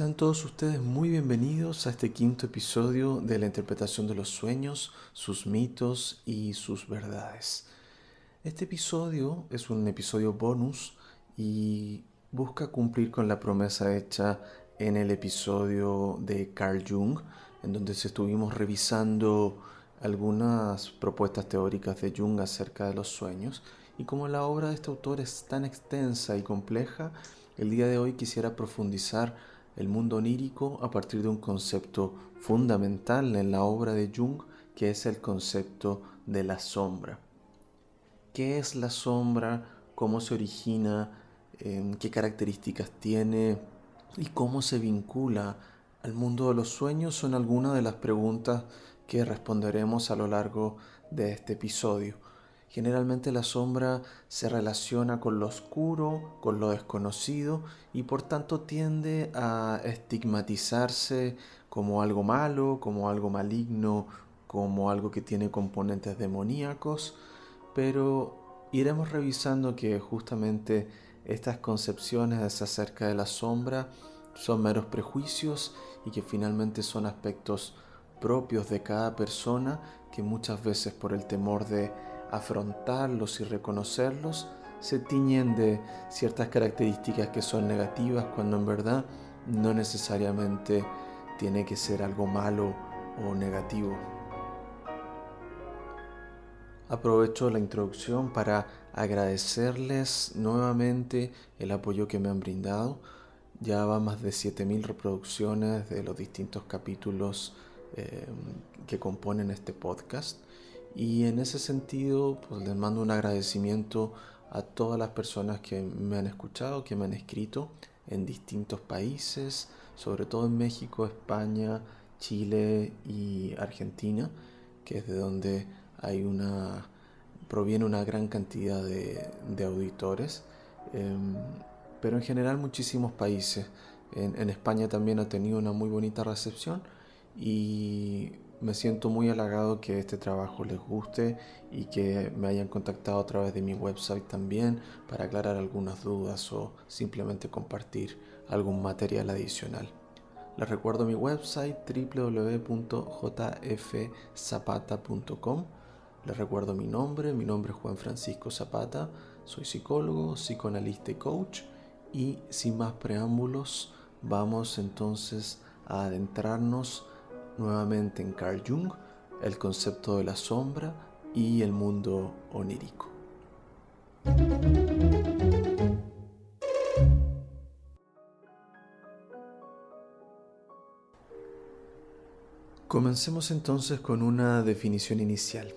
Sean todos ustedes muy bienvenidos a este quinto episodio de la interpretación de los sueños, sus mitos y sus verdades. Este episodio es un episodio bonus y busca cumplir con la promesa hecha en el episodio de Carl Jung, en donde estuvimos revisando algunas propuestas teóricas de Jung acerca de los sueños. Y como la obra de este autor es tan extensa y compleja, el día de hoy quisiera profundizar el mundo onírico a partir de un concepto fundamental en la obra de Jung, que es el concepto de la sombra. ¿Qué es la sombra? ¿Cómo se origina? ¿Qué características tiene? ¿Y cómo se vincula al mundo de los sueños? Son algunas de las preguntas que responderemos a lo largo de este episodio. Generalmente la sombra se relaciona con lo oscuro, con lo desconocido y por tanto tiende a estigmatizarse como algo malo, como algo maligno, como algo que tiene componentes demoníacos, pero iremos revisando que justamente estas concepciones acerca de la sombra son meros prejuicios y que finalmente son aspectos propios de cada persona que muchas veces por el temor de afrontarlos y reconocerlos, se tiñen de ciertas características que son negativas cuando en verdad no necesariamente tiene que ser algo malo o negativo. Aprovecho la introducción para agradecerles nuevamente el apoyo que me han brindado. Ya va más de 7.000 reproducciones de los distintos capítulos eh, que componen este podcast. Y en ese sentido, pues les mando un agradecimiento a todas las personas que me han escuchado, que me han escrito en distintos países, sobre todo en México, España, Chile y Argentina, que es de donde hay una proviene una gran cantidad de, auditores, em, pero en general muchísimos países. En, en España también ha tenido una muy bonita recepción y me siento muy halagado que este trabajo les guste y que me hayan contactado a través de mi website también para aclarar algunas dudas o simplemente compartir algún material adicional. Les recuerdo mi website www.jfzapata.com. Les recuerdo mi nombre, mi nombre es Juan Francisco Zapata, soy psicólogo, psicoanalista y coach y sin más preámbulos vamos entonces a adentrarnos nuevamente en Carl Jung, el concepto de la sombra y el mundo onírico. Comencemos entonces con una definición inicial.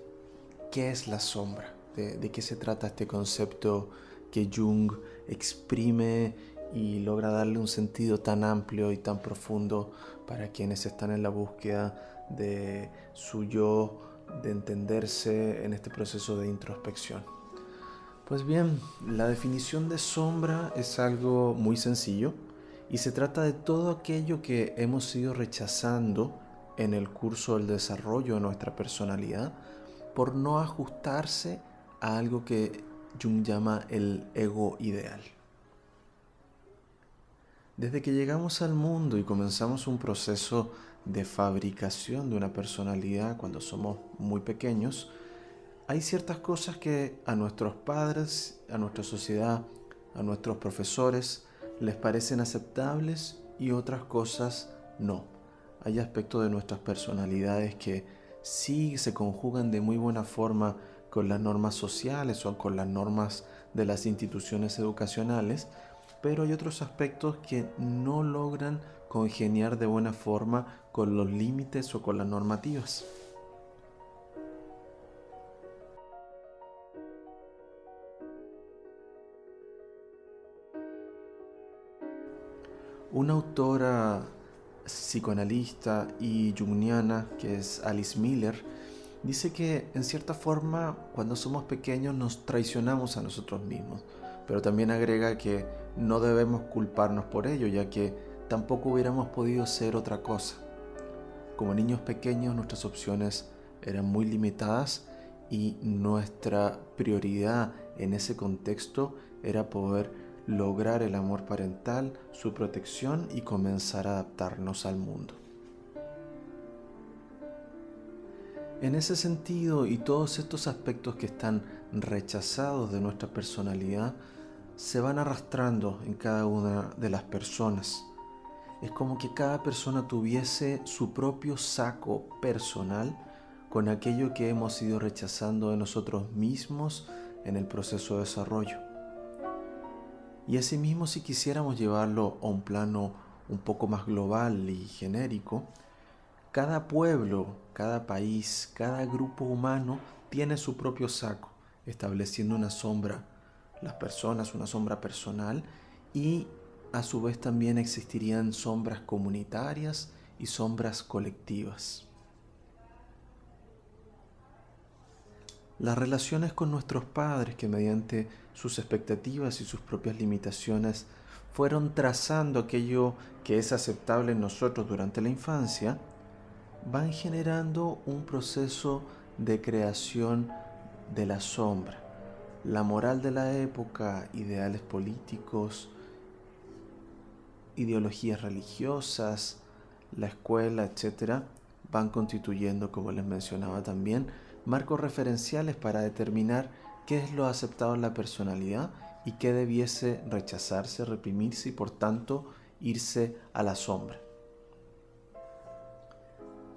¿Qué es la sombra? ¿De, qué se trata este concepto que Jung exprime y logra darle un sentido tan amplio y tan profundo para quienes están en la búsqueda de su yo, de entenderse en este proceso de introspección. Pues bien, la definición de sombra es algo muy sencillo y se trata de todo aquello que hemos ido rechazando en el curso del desarrollo de nuestra personalidad por no ajustarse a algo que Jung llama el ego ideal. Desde que llegamos al mundo y comenzamos un proceso de fabricación de una personalidad cuando somos muy pequeños, hay ciertas cosas que a nuestros padres, a nuestra sociedad, a nuestros profesores les parecen aceptables y otras cosas no. Hay aspectos de nuestras personalidades que sí se conjugan de muy buena forma con las normas sociales o con las normas de las instituciones educacionales, pero hay otros aspectos que no logran congeniar de buena forma con los límites o con las normativas. Una autora psicoanalista y jungiana que es Alice Miller dice que en cierta forma cuando somos pequeños nos traicionamos a nosotros mismos pero también agrega que no debemos culparnos por ello, ya que tampoco hubiéramos podido ser otra cosa. Como niños pequeños nuestras opciones eran muy limitadas y nuestra prioridad en ese contexto era poder lograr el amor parental, su protección y comenzar a adaptarnos al mundo. En ese sentido y todos estos aspectos que están rechazados de nuestra personalidad se van arrastrando en cada una de las personas. Es como que cada persona tuviese su propio saco personal con aquello que hemos ido rechazando de nosotros mismos en el proceso de desarrollo. Y asimismo, si quisiéramos llevarlo a un plano un poco más global y genérico, cada pueblo, cada país, cada grupo humano tiene su propio saco, estableciendo una sombra, las personas una sombra personal y a su vez también existirían sombras comunitarias y sombras colectivas. Las relaciones con nuestros padres que mediante sus expectativas y sus propias limitaciones fueron trazando aquello que es aceptable en nosotros durante la infancia, van generando un proceso de creación de la sombra. La moral de la época, ideales políticos, ideologías religiosas, la escuela, etc., van constituyendo, como les mencionaba también, marcos referenciales para determinar qué es lo aceptado en la personalidad y qué debiese rechazarse, reprimirse y por tanto irse a la sombra.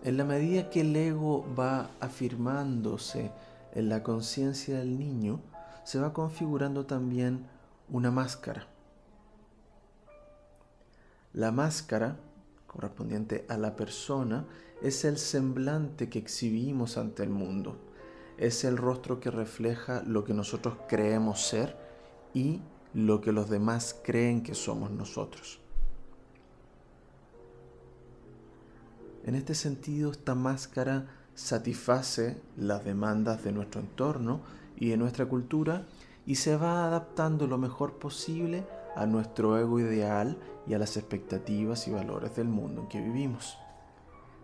En la medida que el ego va afirmándose en la conciencia del niño, se va configurando también una máscara. La máscara, correspondiente a la persona, es el semblante que exhibimos ante el mundo. Es el rostro que refleja lo que nosotros creemos ser y lo que los demás creen que somos nosotros. En este sentido, esta máscara satisface las demandas de nuestro entorno y de nuestra cultura y se va adaptando lo mejor posible a nuestro ego ideal y a las expectativas y valores del mundo en que vivimos.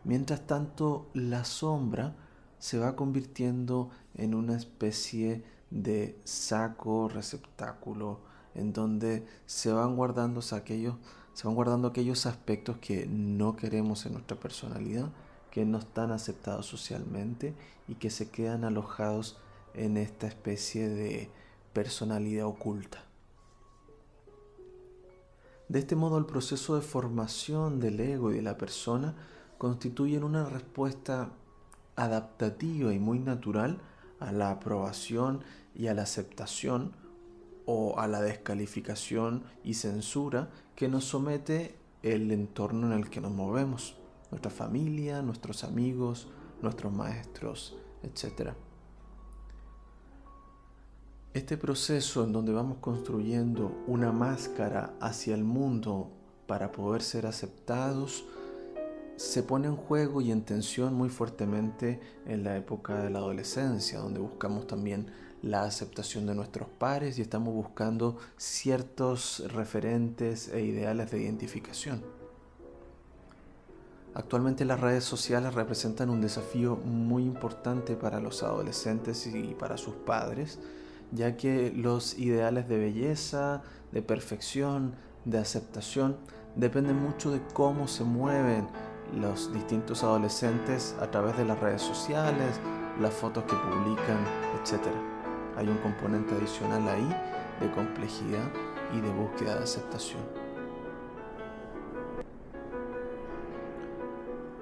Mientras tanto, la sombra se va convirtiendo en una especie de saco, receptáculo, en donde se van guardando aquellos, se van guardando aquellos aspectos que no queremos en nuestra personalidad, que no están aceptados socialmente y que se quedan alojados en esta especie de personalidad oculta. De este modo el proceso de formación del ego y de la persona constituyen una respuesta adaptativa y muy natural a la aprobación y a la aceptación o a la descalificación y censura que nos somete el entorno en el que nos movemos, nuestra familia, nuestros amigos, nuestros maestros, etc. Este proceso en donde vamos construyendo una máscara hacia el mundo para poder ser aceptados, se pone en juego y en tensión muy fuertemente en la época de la adolescencia, donde buscamos también la aceptación de nuestros pares y estamos buscando ciertos referentes e ideales de identificación. Actualmente las redes sociales representan un desafío muy importante para los adolescentes y para sus padres, ya que los ideales de belleza, de perfección, de aceptación, dependen mucho de cómo se mueven los distintos adolescentes a través de las redes sociales, las fotos que publican, etc. Hay un componente adicional ahí de complejidad y de búsqueda de aceptación.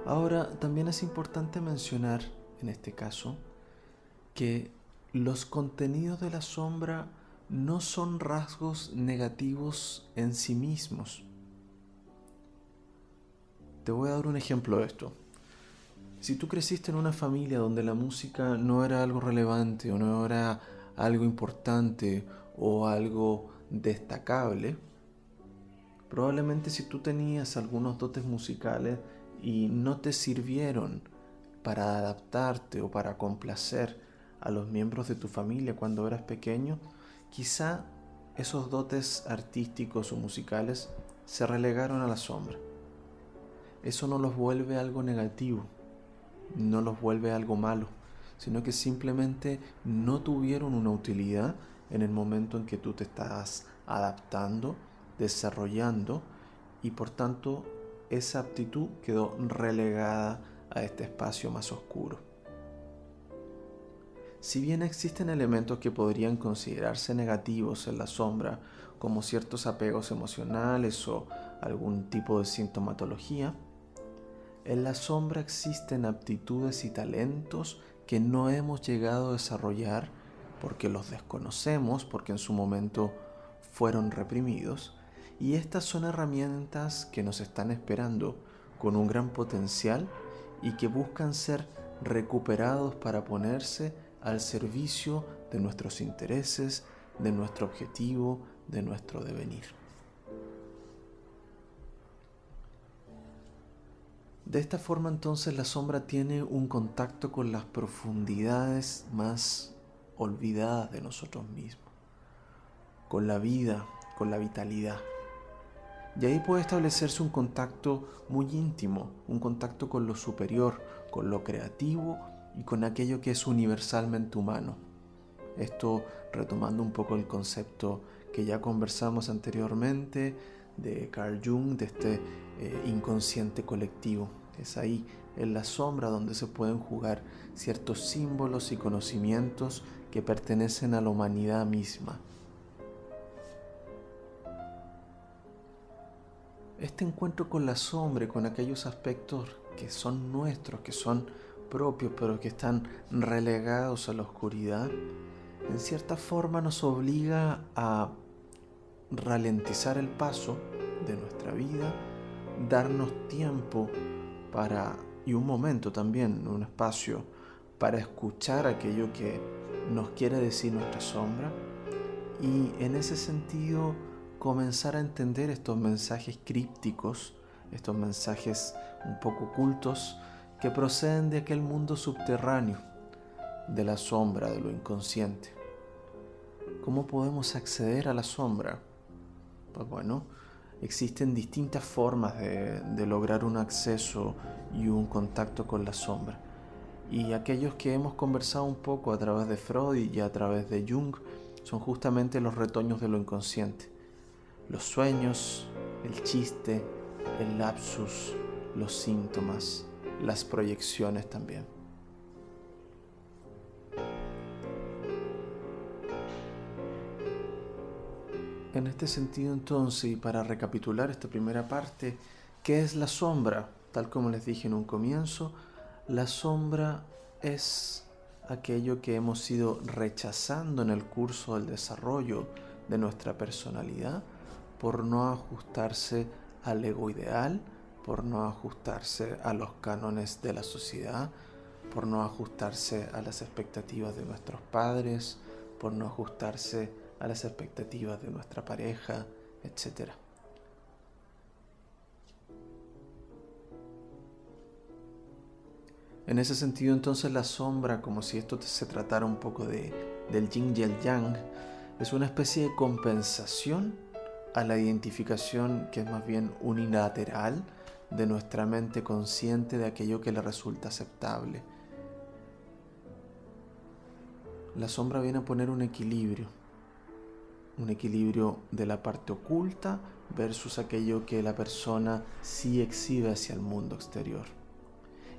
Ahora, también es importante mencionar, en este caso, que los contenidos de la sombra no son rasgos negativos en sí mismos. Te voy a dar un ejemplo de esto. Si tú creciste en una familia donde la música no era algo relevante o no era algo importante o algo destacable, probablemente si tú tenías algunos dotes musicales y no te sirvieron para adaptarte o para complacer a los miembros de tu familia cuando eras pequeño, quizá esos dotes artísticos o musicales se relegaron a la sombra eso no los vuelve algo negativo, no los vuelve algo malo, sino que simplemente no tuvieron una utilidad en el momento en que tú te estás adaptando, desarrollando y por tanto esa aptitud quedó relegada a este espacio más oscuro. Si bien existen elementos que podrían considerarse negativos en la sombra, como ciertos apegos emocionales o algún tipo de sintomatología, en la sombra existen aptitudes y talentos que no hemos llegado a desarrollar porque los desconocemos, porque en su momento fueron reprimidos, y estas son herramientas que nos están esperando con un gran potencial y que buscan ser recuperados para ponerse al servicio de nuestros intereses, de nuestro objetivo, de nuestro devenir. De esta forma entonces la sombra tiene un contacto con las profundidades más olvidadas de nosotros mismos, con la vida, con la vitalidad. Y ahí puede establecerse un contacto muy íntimo, un contacto con lo superior, con lo creativo y con aquello que es universalmente humano. Esto retomando un poco el concepto que ya conversamos anteriormente de Carl Jung, de este eh, inconsciente colectivo. Es ahí, en la sombra, donde se pueden jugar ciertos símbolos y conocimientos que pertenecen a la humanidad misma. Este encuentro con la sombra, con aquellos aspectos que son nuestros, que son propios, pero que están relegados a la oscuridad, en cierta forma nos obliga a ralentizar el paso de nuestra vida, darnos tiempo para, y un momento también, un espacio para escuchar aquello que nos quiere decir nuestra sombra y en ese sentido comenzar a entender estos mensajes crípticos, estos mensajes un poco ocultos que proceden de aquel mundo subterráneo, de la sombra, de lo inconsciente. ¿Cómo podemos acceder a la sombra? Pues bueno, existen distintas formas de, lograr un acceso y un contacto con la sombra. Y aquellos que hemos conversado un poco a través de Freud y a través de Jung son justamente los retoños de lo inconsciente. Los sueños, el chiste, el lapsus, los síntomas, las proyecciones también. En este sentido entonces, y para recapitular esta primera parte, ¿qué es la sombra? Tal como les dije en un comienzo, la sombra es aquello que hemos ido rechazando en el curso del desarrollo de nuestra personalidad por no ajustarse al ego ideal, por no ajustarse a los cánones de la sociedad, por no ajustarse a las expectativas de nuestros padres, por no ajustarse a las expectativas de nuestra pareja, etc. En ese sentido entonces la sombra, como si esto se tratara un poco de, del yin y el yang, es una especie de compensación a la identificación que es más bien unilateral de nuestra mente consciente de aquello que le resulta aceptable. La sombra viene a poner un equilibrio un equilibrio de la parte oculta versus aquello que la persona sí exhibe hacia el mundo exterior.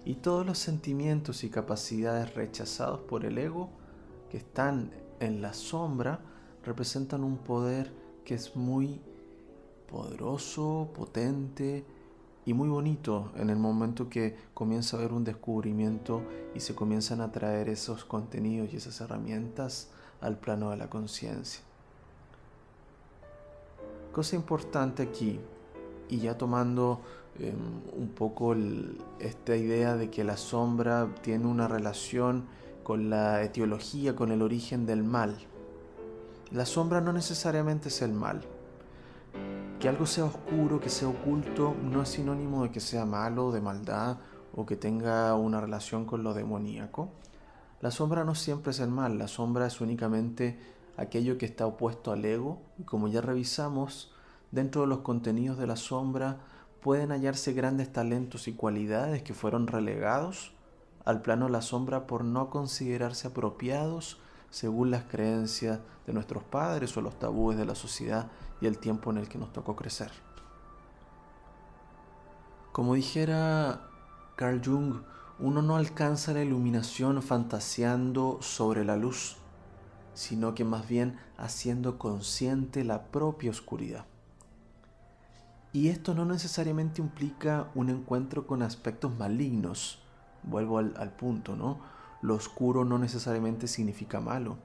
Y todos los sentimientos y capacidades rechazados por el ego que están en la sombra representan un poder que es muy poderoso, potente y muy bonito en el momento que comienza a haber un descubrimiento y se comienzan a traer esos contenidos y esas herramientas al plano de la conciencia. Cosa importante aquí, y ya tomando em, un poco esta idea de que la sombra tiene una relación con la etiología, con el origen del mal. La sombra no necesariamente es el mal. Que algo sea oscuro, que sea oculto, no es sinónimo de que sea malo, de maldad o que tenga una relación con lo demoníaco. La sombra no siempre es el mal, la sombra es únicamente aquello que está opuesto al ego, y como ya revisamos, dentro de los contenidos de la sombra pueden hallarse grandes talentos y cualidades que fueron relegados al plano de la sombra por no considerarse apropiados según las creencias de nuestros padres o los tabúes de la sociedad y el tiempo en el que nos tocó crecer. Como dijera Carl Jung, uno no alcanza la iluminación fantaseando sobre la luz, sino que más bien haciendo consciente la propia oscuridad. Y esto no necesariamente implica un encuentro con aspectos malignos. Vuelvo al, punto, ¿no? Lo oscuro no necesariamente significa malo,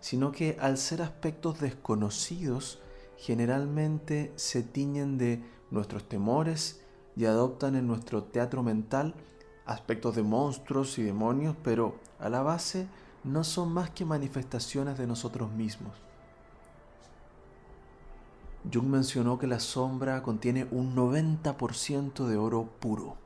sino que al ser aspectos desconocidos, generalmente se tiñen de nuestros temores y adoptan en nuestro teatro mental aspectos de monstruos y demonios, pero a la base no son más que manifestaciones de nosotros mismos. Jung mencionó que la sombra contiene un 90% de oro puro,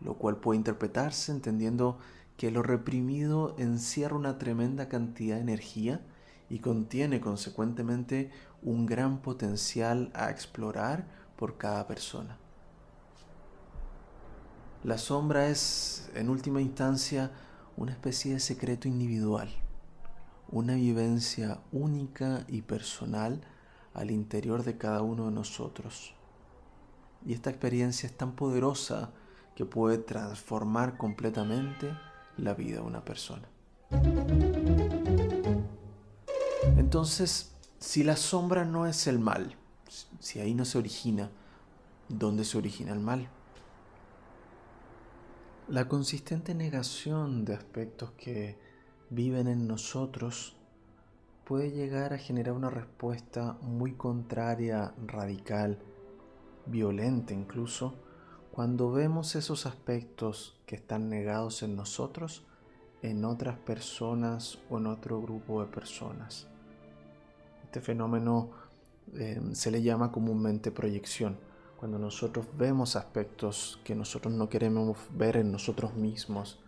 lo cual puede interpretarse entendiendo que lo reprimido encierra una tremenda cantidad de energía y contiene consecuentemente un gran potencial a explorar por cada persona. La sombra es, en última instancia, una especie de secreto individual, una vivencia única y personal al interior de cada uno de nosotros. Y esta experiencia es tan poderosa que puede transformar completamente la vida de una persona. Entonces, si la sombra no es el mal, si ahí no se origina, ¿dónde se origina el mal? La consistente negación de aspectos que viven en nosotros puede llegar a generar una respuesta muy contraria, radical, violenta incluso, cuando vemos esos aspectos que están negados en nosotros en otras personas o en otro grupo de personas. Este fenómeno eh, se le llama comúnmente proyección cuando nosotros vemos aspectos que nosotros no queremos ver en nosotros mismos,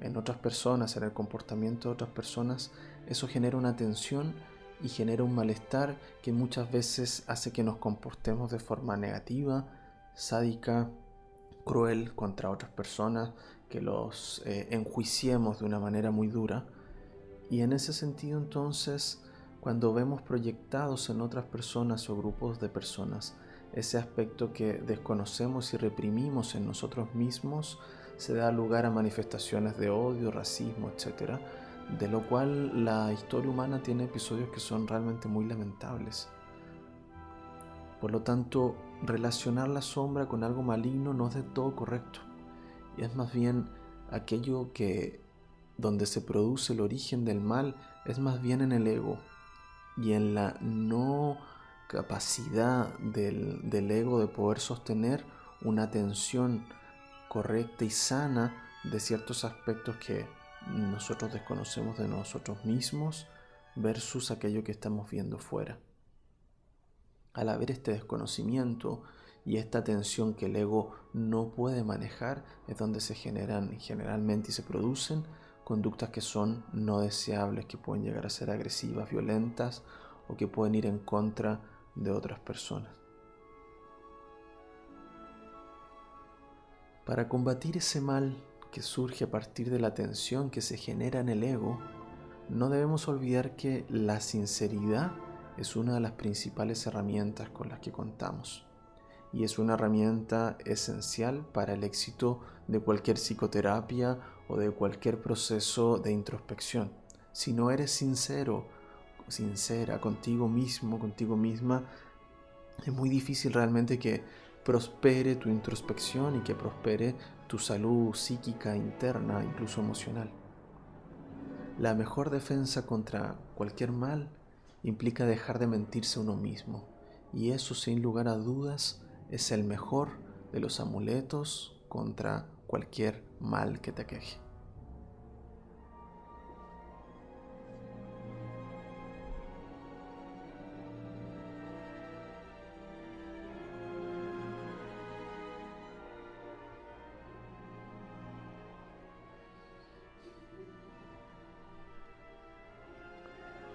en otras personas, en el comportamiento de otras personas, eso genera una tensión y genera un malestar que muchas veces hace que nos comportemos de forma negativa, sádica, cruel contra otras personas, que los eh, enjuiciemos de una manera muy dura. Y en ese sentido entonces, cuando vemos proyectados en otras personas o grupos de personas ese aspecto que desconocemos y reprimimos en nosotros mismos se da lugar a manifestaciones de odio, racismo, etc. De lo cual la historia humana tiene episodios que son realmente muy lamentables. Por lo tanto, relacionar la sombra con algo maligno no es de todo correcto. Y es más bien aquello que donde se produce el origen del mal es más bien en el ego y en la no capacidad del, del ego de poder sostener una atención correcta y sana de ciertos aspectos que nosotros desconocemos de nosotros mismos versus aquello que estamos viendo fuera. Al haber este desconocimiento y esta tensión que el ego no puede manejar, es donde se generan generalmente y se producen conductas que son no deseables, que pueden llegar a ser agresivas, violentas o que pueden ir en contra de otras personas. Para combatir ese mal que surge a partir de la tensión que se genera en el ego, no debemos olvidar que la sinceridad es una de las principales herramientas con las que contamos y es una herramienta esencial para el éxito de cualquier psicoterapia o de cualquier proceso de introspección. Si no eres sincero sincera contigo mismo, contigo misma, es muy difícil realmente que prospere tu introspección y que prospere tu salud psíquica interna, incluso emocional. La mejor defensa contra cualquier mal implica dejar de mentirse uno mismo, y eso sin lugar a dudas es el mejor de los amuletos contra cualquier mal que te aqueje.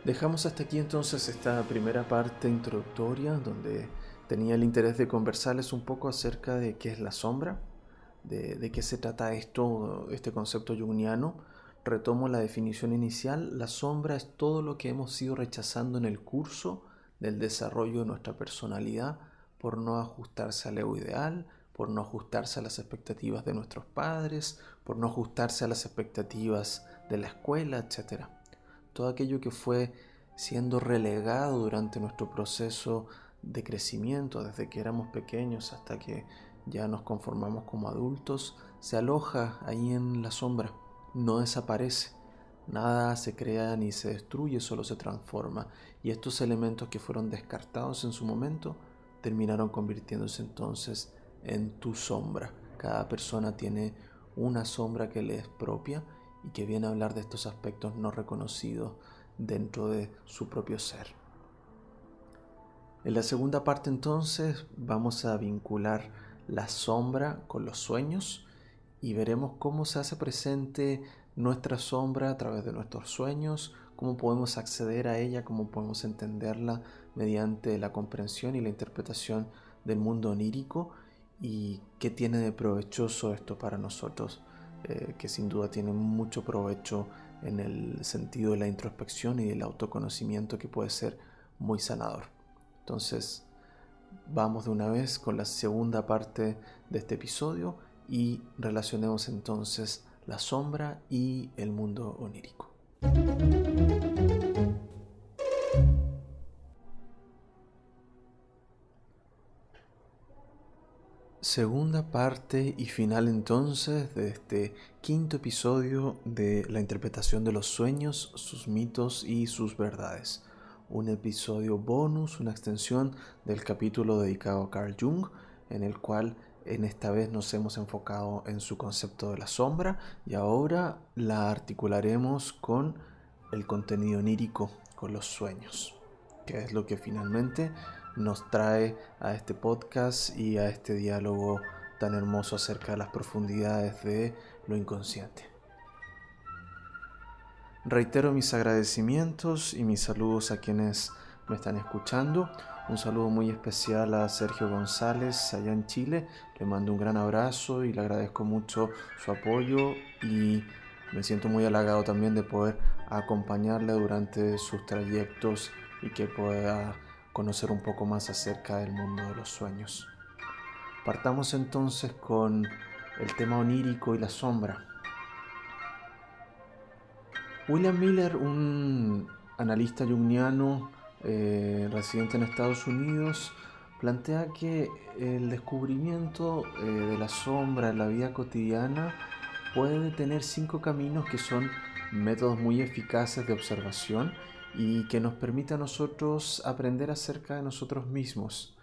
Dejamos hasta aquí entonces esta primera parte introductoria donde tenía el interés de conversarles un poco acerca de qué es la sombra, de, qué se trata esto, este concepto jungiano. retomo la definición inicial, la sombra es todo lo que hemos ido rechazando en el curso del desarrollo de nuestra personalidad por no ajustarse al ego ideal, por no ajustarse a las expectativas de nuestros padres, por no ajustarse a las expectativas de la escuela, etc. Todo aquello que fue siendo relegado durante nuestro proceso de crecimiento, desde que éramos pequeños hasta que ya nos conformamos como adultos, se aloja ahí en la sombra, no desaparece. Nada se crea ni se destruye, solo se transforma. Y estos elementos que fueron descartados en su momento terminaron convirtiéndose entonces en tu sombra. Cada persona tiene una sombra que le es propia y que viene a hablar de estos aspectos no reconocidos dentro de su propio ser. En la segunda parte entonces vamos a vincular la sombra con los sueños y veremos cómo se hace presente nuestra sombra a través de nuestros sueños, cómo podemos acceder a ella, cómo podemos entenderla mediante la comprensión y la interpretación del mundo onírico y qué tiene de provechoso esto para nosotros, eh, que sin duda tiene mucho provecho en el sentido de la introspección y del autoconocimiento que puede ser muy sanador. Entonces, vamos de una vez con la segunda parte de este episodio y relacionemos entonces la sombra y el mundo onírico. Segunda parte y final entonces de este quinto episodio de la interpretación de los sueños, sus mitos y sus verdades. Un episodio bonus, una extensión del capítulo dedicado a Carl Jung, en el cual en esta vez nos hemos enfocado en su concepto de la sombra y ahora la articularemos con el contenido onírico, con los sueños, que es lo que finalmente nos trae a este podcast y a este diálogo tan hermoso acerca de las profundidades de lo inconsciente. Reitero mis agradecimientos y mis saludos a quienes me están escuchando. Un saludo muy especial a Sergio González allá en Chile. Le mando un gran abrazo y le agradezco mucho su apoyo y me siento muy halagado también de poder acompañarle durante sus trayectos y que pueda conocer un poco más acerca del mundo de los sueños. Partamos entonces con el tema onírico y la sombra. William Miller, un analista jungiano eh, residente en Estados Unidos, plantea que el descubrimiento eh, de la sombra en la vida cotidiana puede tener cinco caminos que son métodos muy eficaces de observación y que nos permite a nosotros aprender acerca de nosotros mismos.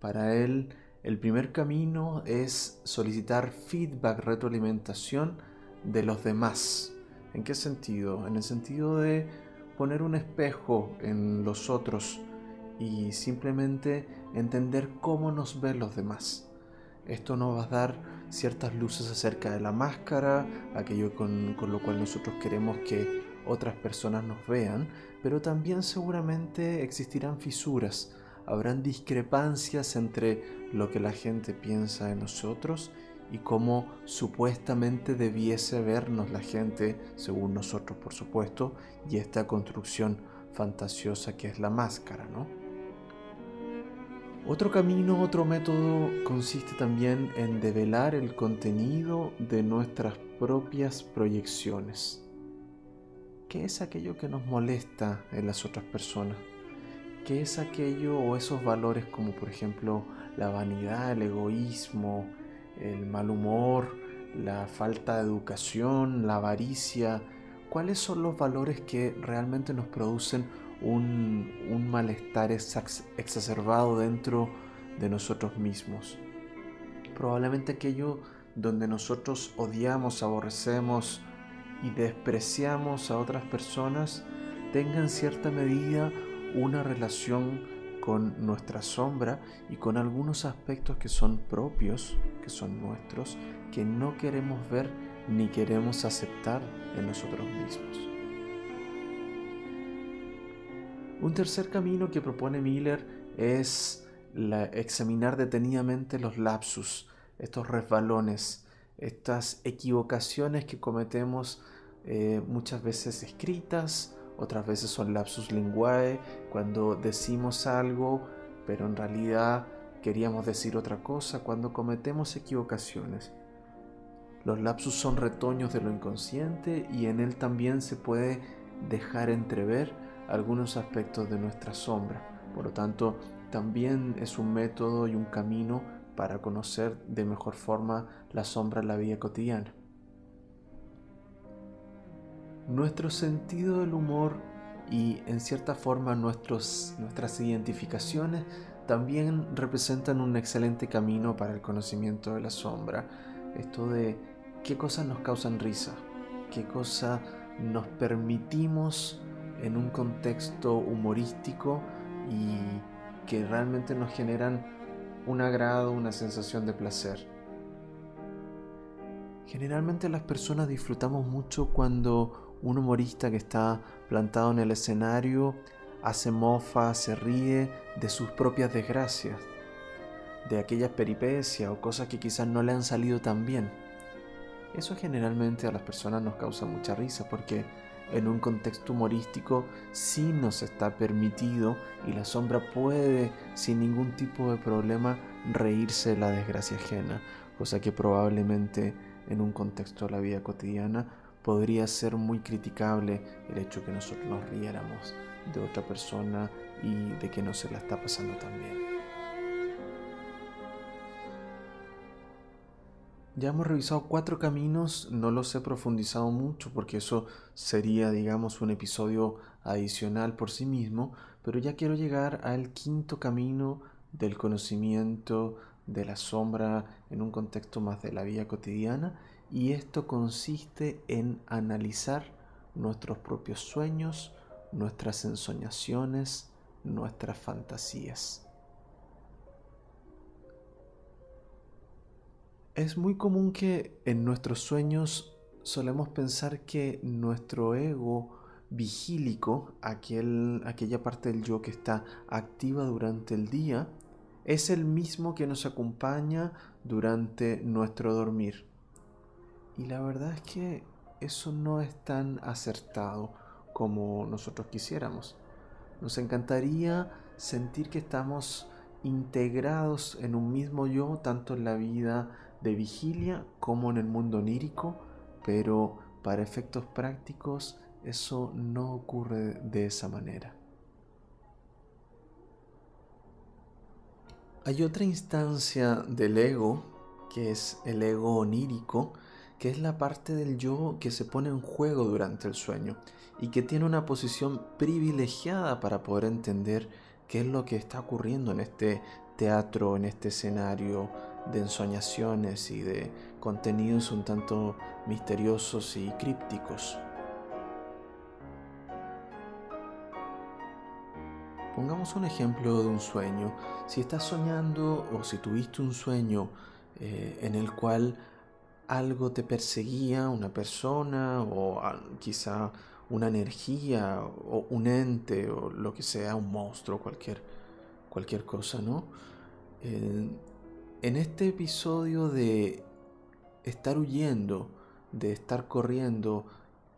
Para él, el primer camino es solicitar feedback, retroalimentación de los demás. ¿En qué sentido? En el sentido de poner un espejo en los otros y simplemente entender cómo nos ven los demás. Esto nos va a dar ciertas luces acerca de la máscara, aquello con, lo cual nosotros queremos que otras personas nos vean, pero también seguramente existirán fisuras, habrán discrepancias entre lo que la gente piensa de nosotros y cómo supuestamente debiese vernos la gente, según nosotros por supuesto, y esta construcción fantasiosa que es la máscara, ¿no? Otro camino, otro método consiste también en develar el contenido de nuestras propias proyecciones. ¿Qué es aquello que nos molesta en las otras personas? ¿Qué es aquello o esos valores como por ejemplo la vanidad, el egoísmo, el mal humor, la falta de educación, la avaricia? ¿Cuáles son los valores que realmente nos producen un, un malestar exacerbado dentro de nosotros mismos? Probablemente aquello donde nosotros odiamos, aborrecemos, y despreciamos a otras personas tenga en cierta medida una relación con nuestra sombra y con algunos aspectos que son propios, que son nuestros, que no queremos ver ni queremos aceptar en nosotros mismos. Un tercer camino que propone Miller es examinar detenidamente los lapsus, estos resbalones, estas equivocaciones que cometemos eh, muchas veces escritas, otras veces son lapsus linguae, cuando decimos algo, pero en realidad queríamos decir otra cosa, cuando cometemos equivocaciones. Los lapsus son retoños de lo inconsciente y en él también se puede dejar entrever algunos aspectos de nuestra sombra. Por lo tanto, también es un método y un camino para conocer de mejor forma la sombra en la vida cotidiana. Nuestro sentido del humor y en cierta forma nuestros, nuestras identificaciones también representan un excelente camino para el conocimiento de la sombra. Esto de qué cosas nos causan risa, qué cosas nos permitimos en un contexto humorístico y que realmente nos generan un agrado, una sensación de placer. Generalmente las personas disfrutamos mucho cuando un humorista que está plantado en el escenario hace mofa, se ríe de sus propias desgracias, de aquellas peripecias o cosas que quizás no le han salido tan bien. Eso generalmente a las personas nos causa mucha risa porque en un contexto humorístico sí nos está permitido y la sombra puede sin ningún tipo de problema reírse de la desgracia ajena, cosa que probablemente en un contexto de la vida cotidiana podría ser muy criticable el hecho que nosotros nos riéramos de otra persona y de que no se la está pasando tan bien. Ya hemos revisado cuatro caminos, no los he profundizado mucho porque eso sería, digamos, un episodio adicional por sí mismo, pero ya quiero llegar al quinto camino del conocimiento de la sombra en un contexto más de la vida cotidiana y esto consiste en analizar nuestros propios sueños, nuestras ensoñaciones, nuestras fantasías. Es muy común que en nuestros sueños solemos pensar que nuestro ego vigílico, aquel, aquella parte del yo que está activa durante el día, es el mismo que nos acompaña durante nuestro dormir. Y la verdad es que eso no es tan acertado como nosotros quisiéramos. Nos encantaría sentir que estamos integrados en un mismo yo, tanto en la vida de vigilia como en el mundo onírico, pero para efectos prácticos eso no ocurre de esa manera. Hay otra instancia del ego, que es el ego onírico, que es la parte del yo que se pone en juego durante el sueño y que tiene una posición privilegiada para poder entender qué es lo que está ocurriendo en este teatro, en este escenario de ensoñaciones y de contenidos un tanto misteriosos y crípticos. Pongamos un ejemplo de un sueño. Si estás soñando o si tuviste un sueño eh, en el cual algo te perseguía, una persona o quizá una energía o un ente o lo que sea, un monstruo, cualquier, cualquier cosa, ¿no? Eh, en este episodio de estar huyendo, de estar corriendo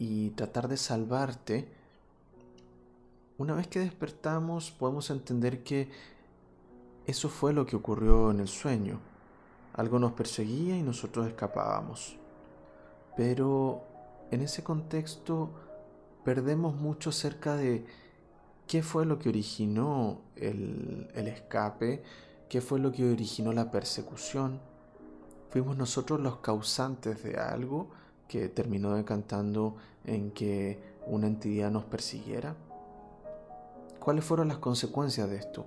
y tratar de salvarte, una vez que despertamos podemos entender que eso fue lo que ocurrió en el sueño. Algo nos perseguía y nosotros escapábamos. Pero en ese contexto perdemos mucho acerca de qué fue lo que originó el, escape, ¿Qué fue lo que originó la persecución? ¿Fuimos nosotros los causantes de algo que terminó decantando en que una entidad nos persiguiera? ¿Cuáles fueron las consecuencias de esto?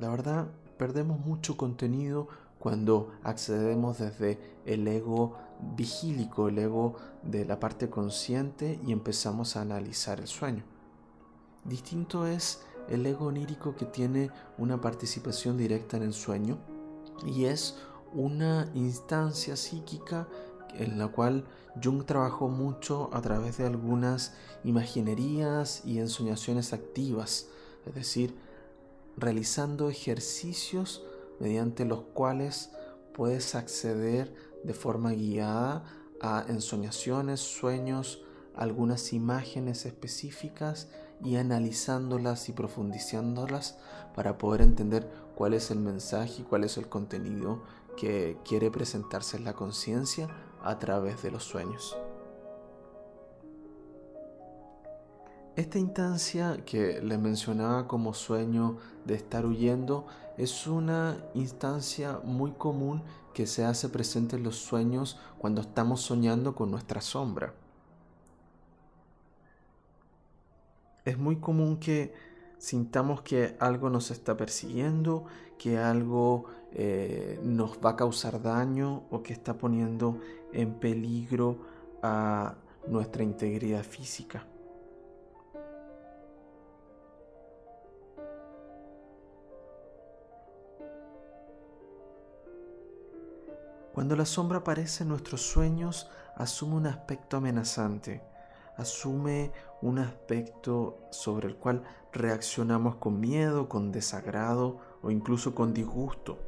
La verdad, perdemos mucho contenido cuando accedemos desde el ego vigílico, el ego de la parte consciente y empezamos a analizar el sueño. Distinto es el ego onírico que tiene una participación directa en el sueño y es una instancia psíquica en la cual Jung trabajó mucho a través de algunas imaginerías y ensoñaciones activas, es decir, realizando ejercicios mediante los cuales puedes acceder de forma guiada a ensoñaciones, sueños, algunas imágenes específicas y analizándolas y profundizándolas para poder entender cuál es el mensaje y cuál es el contenido que quiere presentarse en la conciencia a través de los sueños. Esta instancia que le mencionaba como sueño de estar huyendo es una instancia muy común que se hace presente en los sueños cuando estamos soñando con nuestra sombra. Es muy común que sintamos que algo nos está persiguiendo, que algo eh, nos va a causar daño o que está poniendo en peligro a nuestra integridad física. Cuando la sombra aparece en nuestros sueños, asume un aspecto amenazante, asume un aspecto sobre el cual reaccionamos con miedo, con desagrado o incluso con disgusto.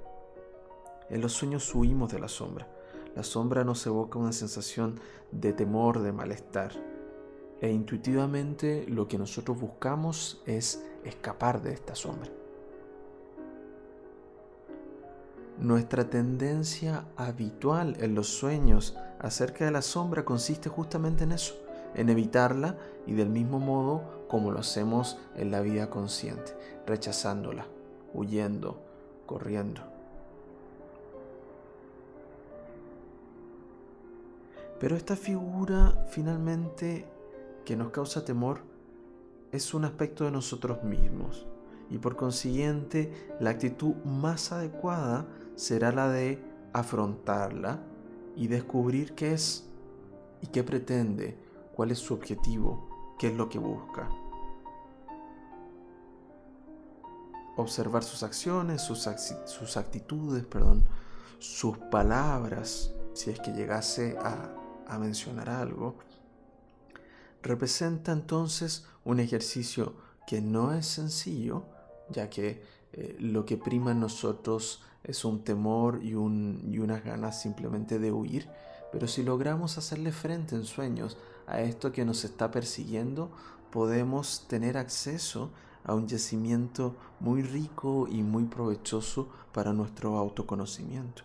En los sueños huimos de la sombra. La sombra nos evoca una sensación de temor, de malestar. E intuitivamente lo que nosotros buscamos es escapar de esta sombra. Nuestra tendencia habitual en los sueños acerca de la sombra consiste justamente en eso, en evitarla y del mismo modo como lo hacemos en la vida consciente, rechazándola, huyendo, corriendo. Pero esta figura finalmente que nos causa temor es un aspecto de nosotros mismos y por consiguiente la actitud más adecuada será la de afrontarla y descubrir qué es y qué pretende, cuál es su objetivo, qué es lo que busca. Observar sus acciones, sus, sus actitudes, perdón, sus palabras, si es que llegase a, mencionar algo, representa entonces un ejercicio que no es sencillo, ya que eh, lo que prima en nosotros es un temor y, y unas ganas simplemente de huir, pero si logramos hacerle frente en sueños a esto que nos está persiguiendo, podemos tener acceso a un yacimiento muy rico y muy provechoso para nuestro autoconocimiento.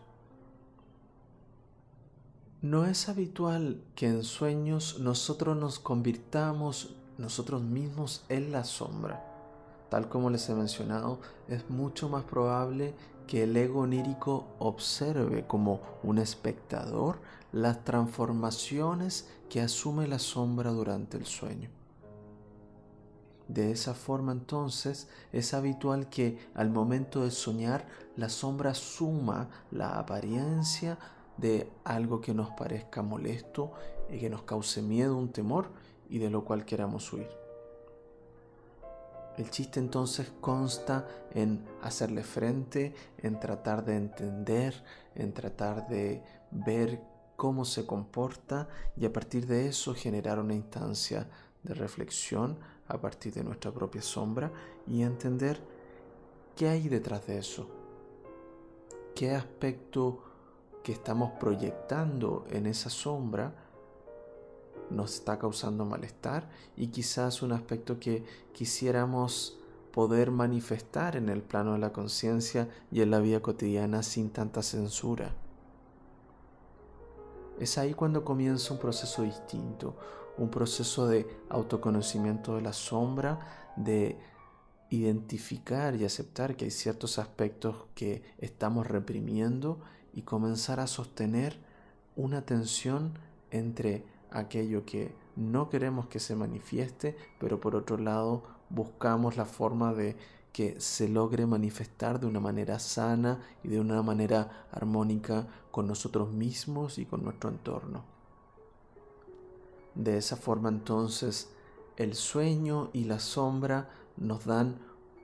No es habitual que en sueños nosotros nos convirtamos nosotros mismos en la sombra. Tal como les he mencionado, es mucho más probable que el ego onírico observe como un espectador las transformaciones que asume la sombra durante el sueño. De esa forma entonces es habitual que al momento de soñar la sombra suma la apariencia de algo que nos parezca molesto y que nos cause miedo, un temor y de lo cual queramos huir. El chiste entonces consta en hacerle frente, en tratar de entender, en tratar de ver cómo se comporta y a partir de eso generar una instancia de reflexión a partir de nuestra propia sombra y entender qué hay detrás de eso, qué aspecto que estamos proyectando en esa sombra nos está causando malestar y quizás un aspecto que quisiéramos poder manifestar en el plano de la conciencia y en la vida cotidiana sin tanta censura. Es ahí cuando comienza un proceso distinto, un proceso de autoconocimiento de la sombra, de identificar y aceptar que hay ciertos aspectos que estamos reprimiendo y comenzar a sostener una tensión entre aquello que no queremos que se manifieste, pero por otro lado buscamos la forma de que se logre manifestar de una manera sana y de una manera armónica con nosotros mismos y con nuestro entorno. De esa forma entonces el sueño y la sombra nos dan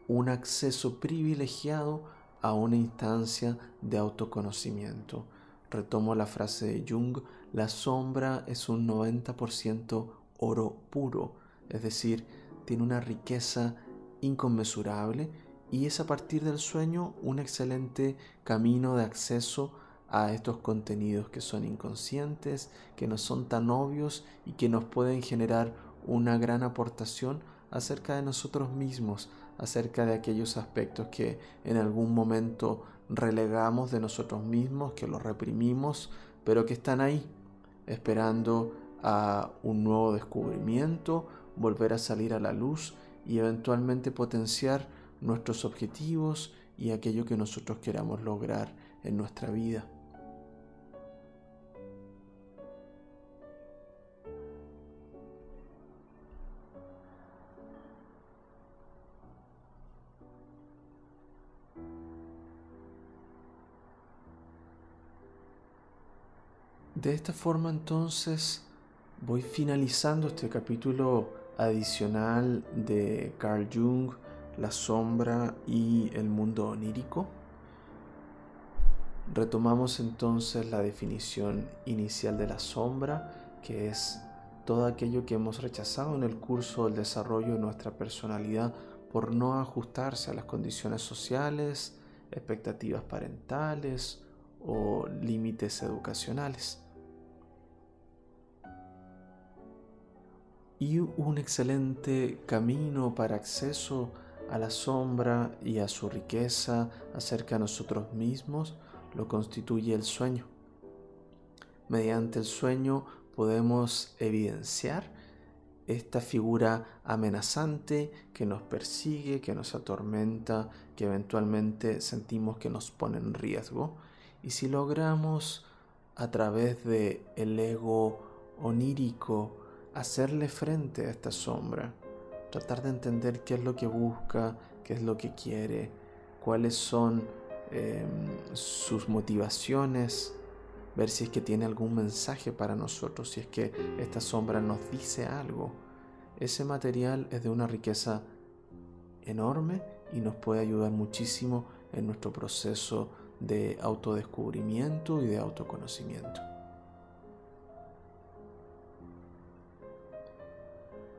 un acceso privilegiado a una instancia de autoconocimiento. Retomo la frase de Jung, la sombra es un 90% oro puro, es decir, tiene una riqueza inconmensurable y es a partir del sueño un excelente camino de acceso a estos contenidos que son inconscientes, que no son tan obvios y que nos pueden generar una gran aportación acerca de nosotros mismos, acerca de aquellos aspectos que en algún momento relegamos de nosotros mismos, que los reprimimos, pero que están ahí, esperando a un nuevo descubrimiento, volver a salir a la luz y eventualmente potenciar nuestros objetivos y aquello que nosotros queramos lograr en nuestra vida. De esta forma entonces voy finalizando este capítulo adicional de Carl Jung, la sombra y el mundo onírico. Retomamos entonces la definición inicial de la sombra, que es todo aquello que hemos rechazado en el curso del desarrollo de nuestra personalidad por no ajustarse a las condiciones sociales, expectativas parentales o límites educacionales. Y un excelente camino para acceso a la sombra y a su riqueza acerca de nosotros mismos lo constituye el sueño. Mediante el sueño podemos evidenciar esta figura amenazante que nos persigue, que nos atormenta, que eventualmente sentimos que nos pone en riesgo. Y si logramos a través de el ego onírico hacerle frente a esta sombra, tratar de entender qué es lo que busca, qué es lo que quiere, cuáles son em, sus motivaciones, ver si es que tiene algún mensaje para nosotros, si es que esta sombra nos dice algo. Ese material es de una riqueza enorme y nos puede ayudar muchísimo en nuestro proceso de autodescubrimiento y de autoconocimiento.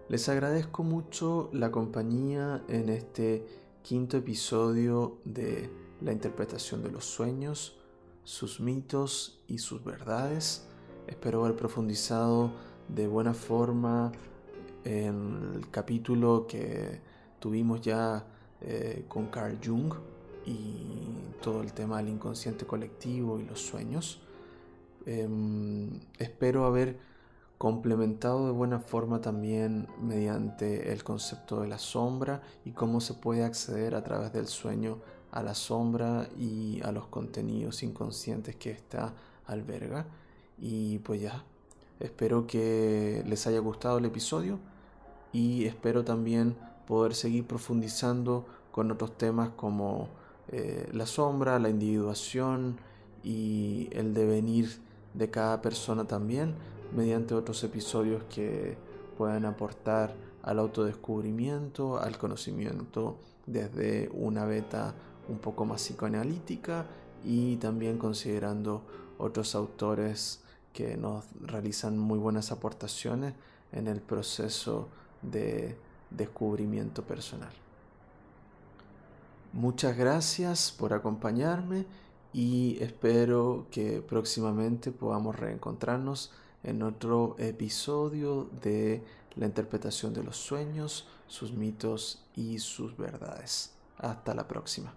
Les agradezco mucho la compañía en este quinto episodio de la interpretación de los sueños, sus mitos y sus verdades. Espero haber profundizado de buena forma en el capítulo que tuvimos ya eh, con Carl Jung y todo el tema del inconsciente colectivo y los sueños. Em, espero haber complementado de buena forma también mediante el concepto de la sombra y cómo se puede acceder a través del sueño a la sombra y a los contenidos inconscientes que ésta alberga. Y pues ya, espero que les haya gustado el episodio y espero también poder seguir profundizando con otros temas como eh, la sombra, la individuación y el devenir de cada persona también mediante otros episodios que puedan aportar al autodescubrimiento, al conocimiento desde una beta un poco más psicoanalítica y también considerando otros autores que nos realizan muy buenas aportaciones en el proceso de descubrimiento personal. Muchas gracias por acompañarme y espero que próximamente podamos reencontrarnos en otro episodio de la interpretación de los sueños, sus mitos y sus verdades. Hasta la próxima.